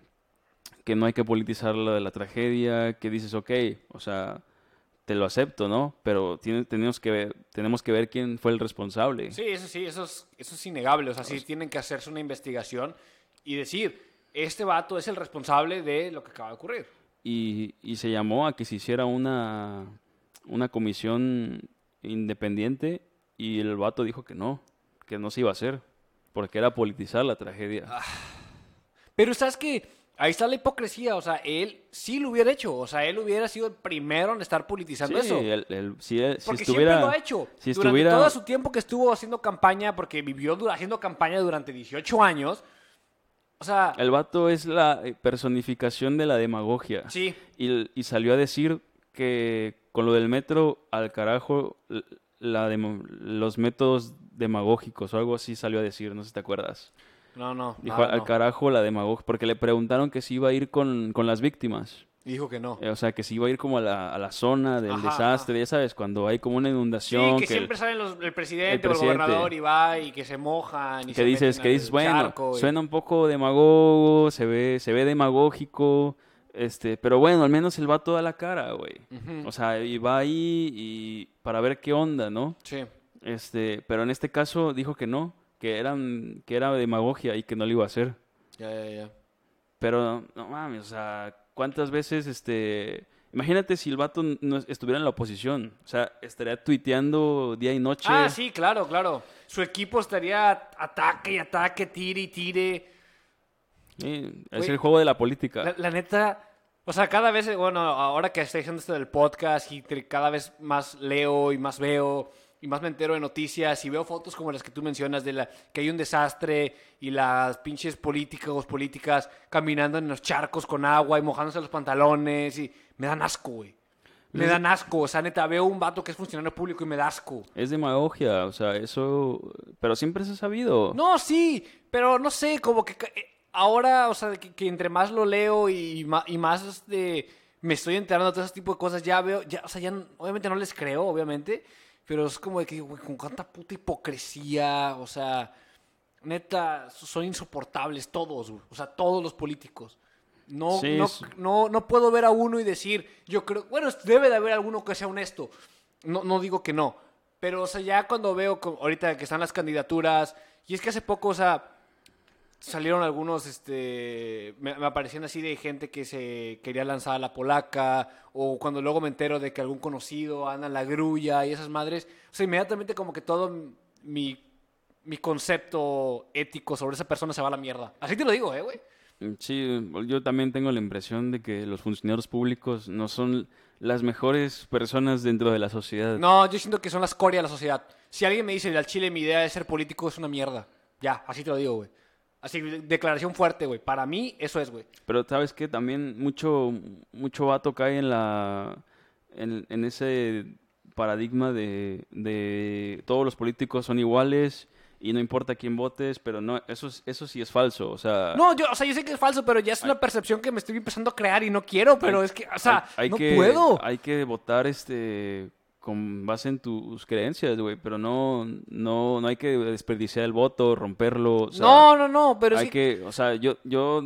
que no hay que politizar la de la tragedia, que dices, ok, o sea, te lo acepto, ¿no? Pero tiene- tenemos, que ver, tenemos que ver quién fue el responsable. Sí, eso sí, eso es, eso es innegable. O sea, sí tienen que hacerse una investigación y decir, este vato es el responsable de lo que acaba de ocurrir. y, y se llamó a que se hiciera una, una comisión independiente y el vato dijo que no, que no se iba a hacer, porque era politizar la tragedia. Pero sabes que ahí está la hipocresía. O sea, él sí lo hubiera hecho. O sea, él hubiera sido el primero en estar politizando Sí, eso. el- el- si, él- si Porque estuviera, siempre lo ha hecho. si durante estuviera, todo su tiempo que estuvo haciendo campaña, porque vivió haciendo campaña durante 18 años. O sea, el vato es la eh, personificación de la demagogia. sí. Y, y salió a decir que con lo del metro, al carajo, la los métodos demagógicos o algo así salió a decir, no sé si te acuerdas. No, no. Dijo nada, al no. carajo la demagogia, porque le preguntaron que si iba a ir con, con las víctimas. Y dijo que no. Eh, O sea, que si iba a ir como a la, a la zona del Ajá, desastre, ya sabes, cuando hay como una Sí, inundación. que, que el- siempre salen los- el presidente el o el gobernador y va y que se mojan. Y que dices, que dices, bueno, y- suena un poco demagogo, se ve, se ve demagógico, este, pero bueno, al menos el vato da la cara, güey. O sea, y va ahí y para ver qué onda, ¿no? Sí. Este, pero en este caso dijo que no, que eran, que era demagogia y que no lo iba a hacer. Ya, ya, ya. Pero no mames, o sea, ¿cuántas veces este Imagínate si el vato no estuviera en la oposición, o sea, estaría tuiteando día y noche. Ah, sí, claro, claro. Su equipo estaría ataque y ataque, tire y tire. Sí, es el juego de la política. La, la neta, o sea, cada vez, bueno, ahora que estoy haciendo esto del podcast y cada vez más leo y más veo y más me entero de noticias y veo fotos como las que tú mencionas de la que hay un desastre y las pinches políticos, políticas caminando en los charcos con agua y mojándose los pantalones y me dan asco, güey. Me dan asco, o sea, neta, veo un vato que es funcionario público y me da asco. Es demagogia, o sea, eso... Pero siempre se ha sabido. No, sí, pero no sé, como que eh, ahora, o sea, que, que entre más lo leo y, más este, me estoy enterando de todo ese tipo de cosas, ya veo, ya, o sea, ya obviamente no les creo, obviamente, pero es como de que, güey, con cuánta puta hipocresía, o sea, neta, son insoportables todos, güey, o sea, todos los políticos. No, Sí, no, no, no puedo ver a uno y decir, yo creo, bueno, debe de haber alguno que sea honesto. No, no digo que no. Pero, o sea, ya cuando veo ahorita que están las candidaturas, y es que hace poco, o sea, salieron algunos, este, me, me aparecían así de gente que se quería lanzar a la polaca, o cuando luego me entero de que algún conocido anda en la grulla y esas madres, o sea, inmediatamente como que todo mi, mi concepto ético sobre esa persona se va a la mierda. Así te lo digo, eh, güey. Sí, yo también tengo la impresión de que los funcionarios públicos no son las mejores personas dentro de la sociedad. No, yo siento que son la escoria de la sociedad. Si alguien me dice, al chile mi idea de ser político es una mierda. Ya, así te lo digo, güey. Así, de- declaración fuerte, güey. Para mí, eso es, güey. Pero sabes que también mucho, mucho vato cae en la en, en ese paradigma de, de todos los políticos son iguales y no importa quién votes, pero no, eso, es- eso sí es falso. O sea, No, yo, o sea, yo sé que es falso, pero ya es una percepción que me estoy empezando a crear y no quiero, pero Hay- es que, o sea, hay no que, puedo. Hay que votar este con base en tus creencias, güey, pero no, no, no hay que desperdiciar el voto, romperlo. o sea, no, no, no, pero hay es que... o sea, yo, yo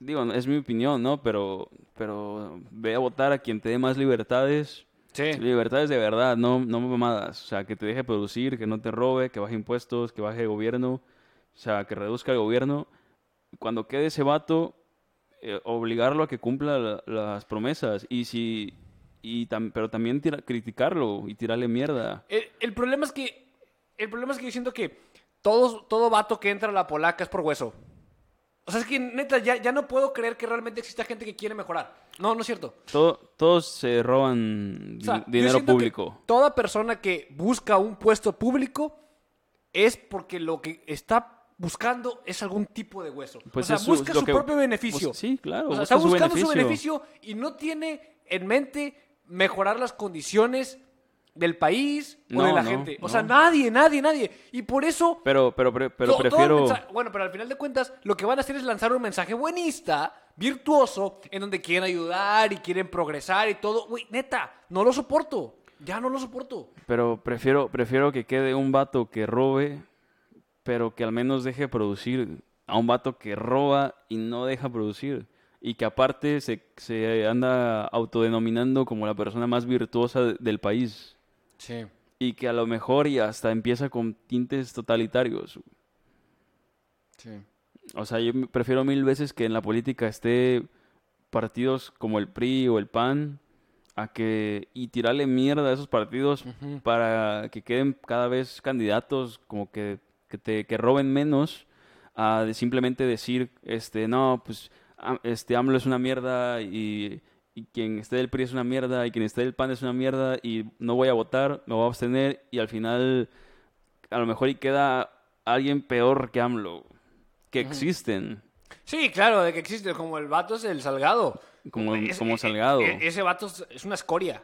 digo, es mi opinión, ¿no? Pero, pero ve a votar a quien te dé más libertades. Sí. Libertades de verdad, no, no mamadas. O sea, que te deje producir, que no te robe, que baje impuestos, que baje gobierno. O sea, que reduzca el gobierno. Cuando quede ese vato, eh, obligarlo a que cumpla la- las promesas. Y si, y tam- pero también tira- criticarlo y tirarle mierda. El, el problema es que, el problema es que yo siento que todos, todo vato que entra a la polaca es por hueso. O sea, es que neta, ya, ya no puedo creer que realmente exista gente que quiere mejorar. No, no es cierto. Todo- todos se roban O sea, dinero público. Toda persona que busca un puesto público es porque lo que está buscando es algún tipo de hueso. Pues o sea, es su- busca su que- propio beneficio. pues sí, claro, O sea, está buscando su beneficio y no tiene en mente mejorar las condiciones del país o No, de la no, gente. O no. sea, nadie, nadie, nadie. Y por eso Pero, pero, pero, pero prefiero... mensaje- bueno, pero al final de cuentas, lo que van a hacer es lanzar un mensaje buenista, virtuoso, en donde quieren ayudar y quieren progresar y todo. Güey, neta, no lo soporto. Ya no lo soporto. Pero prefiero, prefiero que quede un vato que robe, pero que al menos deje producir, a un vato que roba y no deja producir. Y que aparte se, se anda autodenominando como la persona más virtuosa de- del país. Sí. Y que a lo mejor y hasta empieza con tintes totalitarios. Sí. O sea, yo prefiero mil veces que en la política esté partidos como el PRI o el PAN a que y tirarle mierda a esos partidos para que queden cada vez candidatos como que, que te que roben menos a de simplemente decir este no pues este AMLO es una mierda y, y quien esté del PRI es una mierda y quien esté del PAN es una mierda y no voy a votar me voy a abstener y al final a lo mejor y queda alguien peor que AMLO que existen Sí, claro, de que existe, como el vato es el Salgado. como, Es- como e- Salgado. e- ese vato es- es una escoria.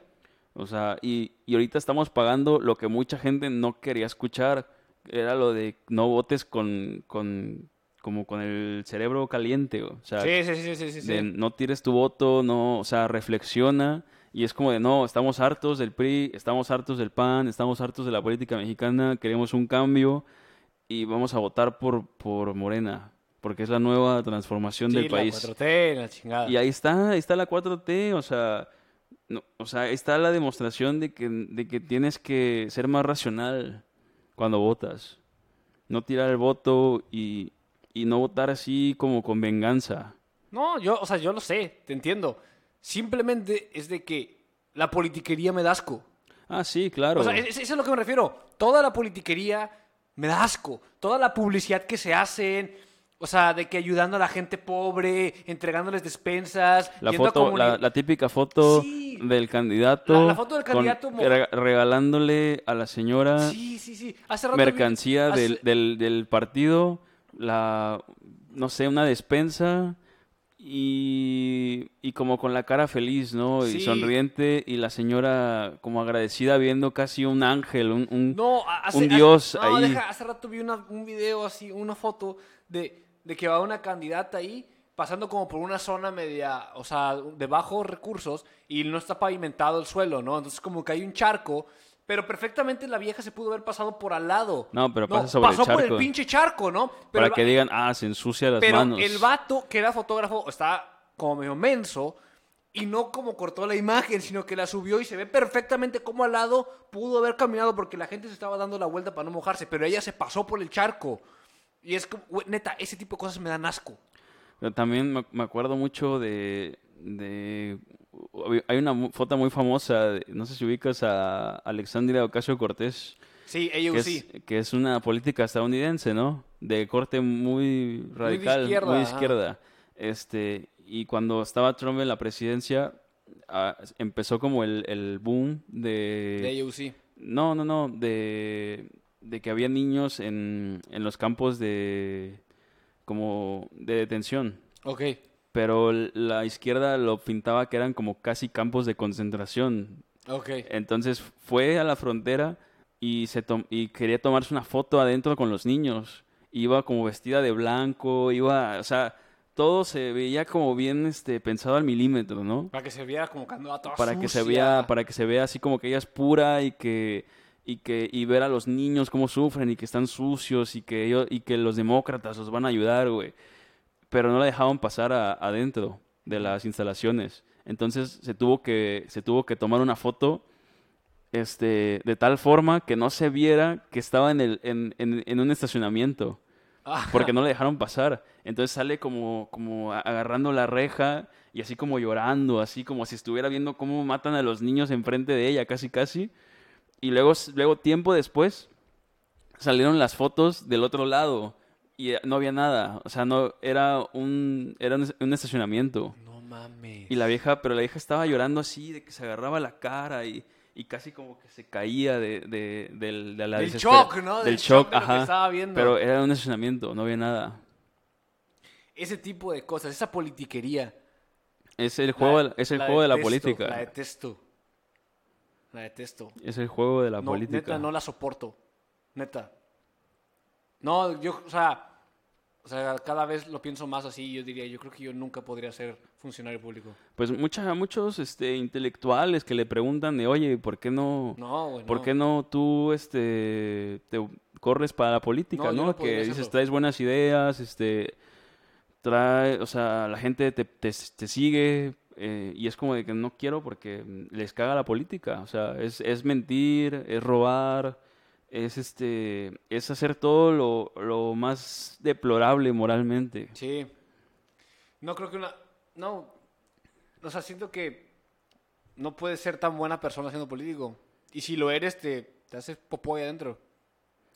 O sea, y, y ahorita estamos pagando lo que mucha gente no quería escuchar. Era lo de no votes con, con como con el cerebro caliente. O sea, Sí, sí, sí, de no tires tu voto, no, o sea, reflexiona. Y es como de, no, estamos hartos del PRI, estamos hartos del PAN, estamos hartos de la política mexicana, queremos un cambio y vamos a votar por, por Morena, porque es la nueva transformación del la país. 4T, la chingada. Y ahí está, ahí está la 4T, o sea, no, o sea, ahí está la demostración de que, de que tienes que ser más racional cuando votas. No tirar el voto y, y no votar así como con venganza. No, yo, o sea, yo lo sé, te entiendo. Simplemente es de que la politiquería me da asco. Ah, sí, claro. O sea, es- es- eso es a lo que me refiero. Toda la politiquería me da asco. Toda la publicidad que se hacen, o sea, de que ayudando a la gente pobre, entregándoles despensas, la foto, la, la típica foto Sí. del candidato, La- la foto del con- candidato rega- regalándole a la señora Sí, sí, sí. Hace rato vi- mercancía hace- del, del, del partido, la, no sé, una despensa y, y como con la cara feliz, ¿no? Y sonriente y la señora como agradecida viendo casi un ángel, un, un- No, hace, un hace- dios no, ahí. deja, hace rato vi una- un video así, una foto de, de que va una candidata ahí pasando como por una zona media, o sea, de bajos recursos y no está pavimentado el suelo, ¿no? Entonces como que hay un charco, pero perfectamente la vieja se pudo haber pasado por al lado. No, pero pasa sobre el pasó por el charco. pinche charco, ¿no? Pero para el que digan, ah, se ensucia las pero manos. el vato que era fotógrafo está como medio menso y no como cortó la imagen, sino que la subió y se ve perfectamente como al lado pudo haber caminado porque la gente se estaba dando la vuelta para no mojarse, pero ella se pasó por el charco. Y es como, neta, ese tipo de cosas me dan asco. Pero también me, me acuerdo mucho de, de... Hay una foto muy famosa, no sé si ubicas a Alexandria Ocasio-Cortez. Sí, ellos que, es, que es una política estadounidense, ¿no? De corte muy radical, muy de izquierda, izquierda. ajá. Este, y cuando estaba Trump en la presidencia, ah, empezó como el, el boom de... De sí. No, no, no, de, de que había niños en, en los campos de... como de detención. Ok. Pero la izquierda lo pintaba que eran como casi campos de concentración. Ok. Entonces fue a la frontera y, se tom- y quería tomarse una foto adentro con los niños. Iba como vestida de blanco, iba, o sea, todo se veía como bien este, pensado al milímetro, ¿no? Para que se viera como toda Para que se sucia. vea, para que se vea así como que ella es pura y que y que y ver a los niños cómo sufren y que están sucios y que ellos y que los demócratas los van a ayudar, güey. Pero no la dejaban pasar a- adentro de las instalaciones. Entonces se tuvo que se tuvo que tomar una foto este de tal forma que no se viera que estaba en el en, en, en un estacionamiento Ah, porque no le dejaron pasar. Entonces sale como, como agarrando la reja y así como llorando, así como si estuviera viendo cómo matan a los niños enfrente de ella, casi casi. Y luego, luego tiempo después, salieron las fotos del otro lado y no había nada. O sea, no, era un, era un estacionamiento. No mames. Y la vieja, pero la vieja estaba llorando así, de que se agarraba la cara y, y casi como que se caía de, de, de la Del shock, ¿no? Del, shock, shock de lo que ajá. estaba viendo. Pero era un estacionamiento, no había nada. Ese tipo de cosas, esa politiquería. Es el juego, de- es el juego de la política. La detesto. La detesto. Es el juego de la no, política. Neta, no la soporto. Neta. No, yo, o sea, o sea, cada vez lo pienso más así. Yo diría, yo creo que yo nunca podría ser funcionario público. Pues mucha, muchos este, intelectuales que le preguntan de, oye, ¿por qué no, No. ¿por qué no tú este, te corres para la política, No, no? que dices, hacerlo. traes buenas ideas, este, trae, o sea, la gente te, te, te sigue eh, y es como de que no quiero porque les caga la política, o sea, es, es mentir, es robar, es este, es hacer todo lo, lo más deplorable moralmente. Sí. No creo que una. No. O sea, siento que no puedes ser tan buena persona siendo político. Y si lo eres, te, te haces popó ahí adentro.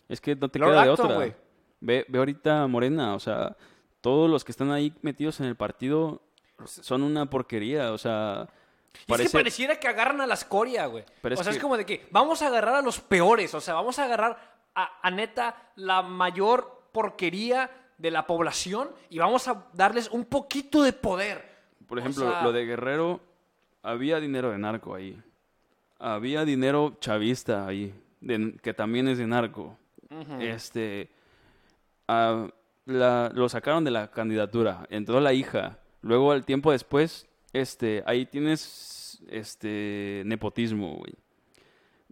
Es que no te Lord queda de otra. Ve, ve ahorita Morena, o sea, todos los que están ahí metidos en el partido son una porquería, o sea, Y es parece, que pareciera que agarran a la escoria, güey. Pero O es sea, es que- como de que vamos a agarrar a los peores. O sea, vamos a agarrar a, a neta la mayor porquería de la población y vamos a darles un poquito de poder. por o ejemplo, sea- lo de Guerrero, había dinero de narco ahí. Había dinero chavista ahí, de- que también es de narco. Este, la- lo sacaron de la candidatura, entró la hija. Luego, al tiempo después, este, ahí tienes este nepotismo, güey.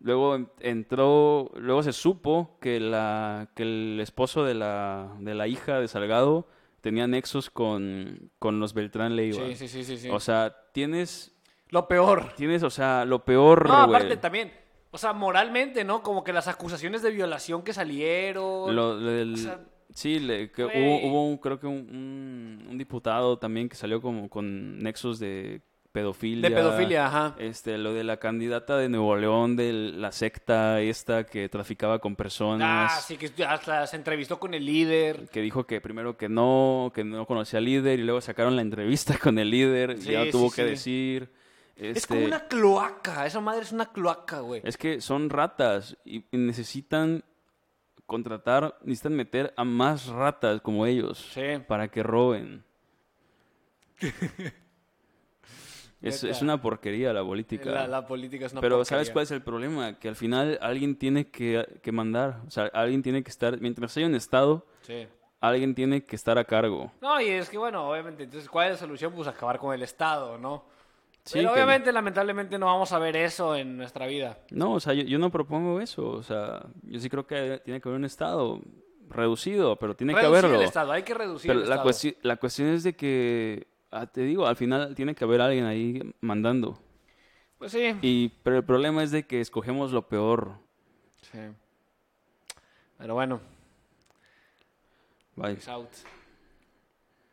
Luego en- entró, luego se supo que la que el esposo de la de la hija de Salgado tenía nexos con, con los Beltrán Leiva. Sí, sí, sí, sí. sí. O sea, tienes lo peor. tienes, o sea, lo peor, No, güey. aparte también. O sea, moralmente, ¿no? Como que las acusaciones de violación que salieron. Lo- lo del- o sea, sí, le- que hubo, hubo creo que un, un- un diputado también que salió como con nexos de pedofilia. de pedofilia, ajá. Este, lo de la candidata de Nuevo León, de la secta esta que traficaba con personas. Ah, sí, que hasta se entrevistó con el líder. Que dijo que primero que no, que no conocía al líder, y luego sacaron la entrevista con el líder, y Sí, ya tuvo sí, que decir. Es este, como una cloaca. Esa madre es una cloaca, güey. Es que son ratas y necesitan contratar, necesitan meter a más ratas como ellos Sí. para que roben. es, es una porquería la política. La, la política es una Pero porquería. ¿sabes cuál es el problema? Que al final alguien tiene que, que mandar. O sea, alguien tiene que estar, mientras haya un Estado, Sí. alguien tiene que estar a cargo. No, y es que bueno, obviamente, entonces, ¿cuál es la solución? Pues acabar con el Estado, ¿no? Sí, Pero que- obviamente, lamentablemente, no vamos a ver eso en nuestra vida. No, o sea, yo, yo no propongo eso. O sea, yo sí creo que tiene que haber un Estado reducido, pero tiene que haberlo. el Estado, hay que reducir Pero el la, Estado. la cuestión es de que, ah, te digo, al final tiene que haber alguien ahí mandando. Pues sí. Y, pero el problema es de que escogemos lo peor. sí. Pero bueno, Bye. peace out.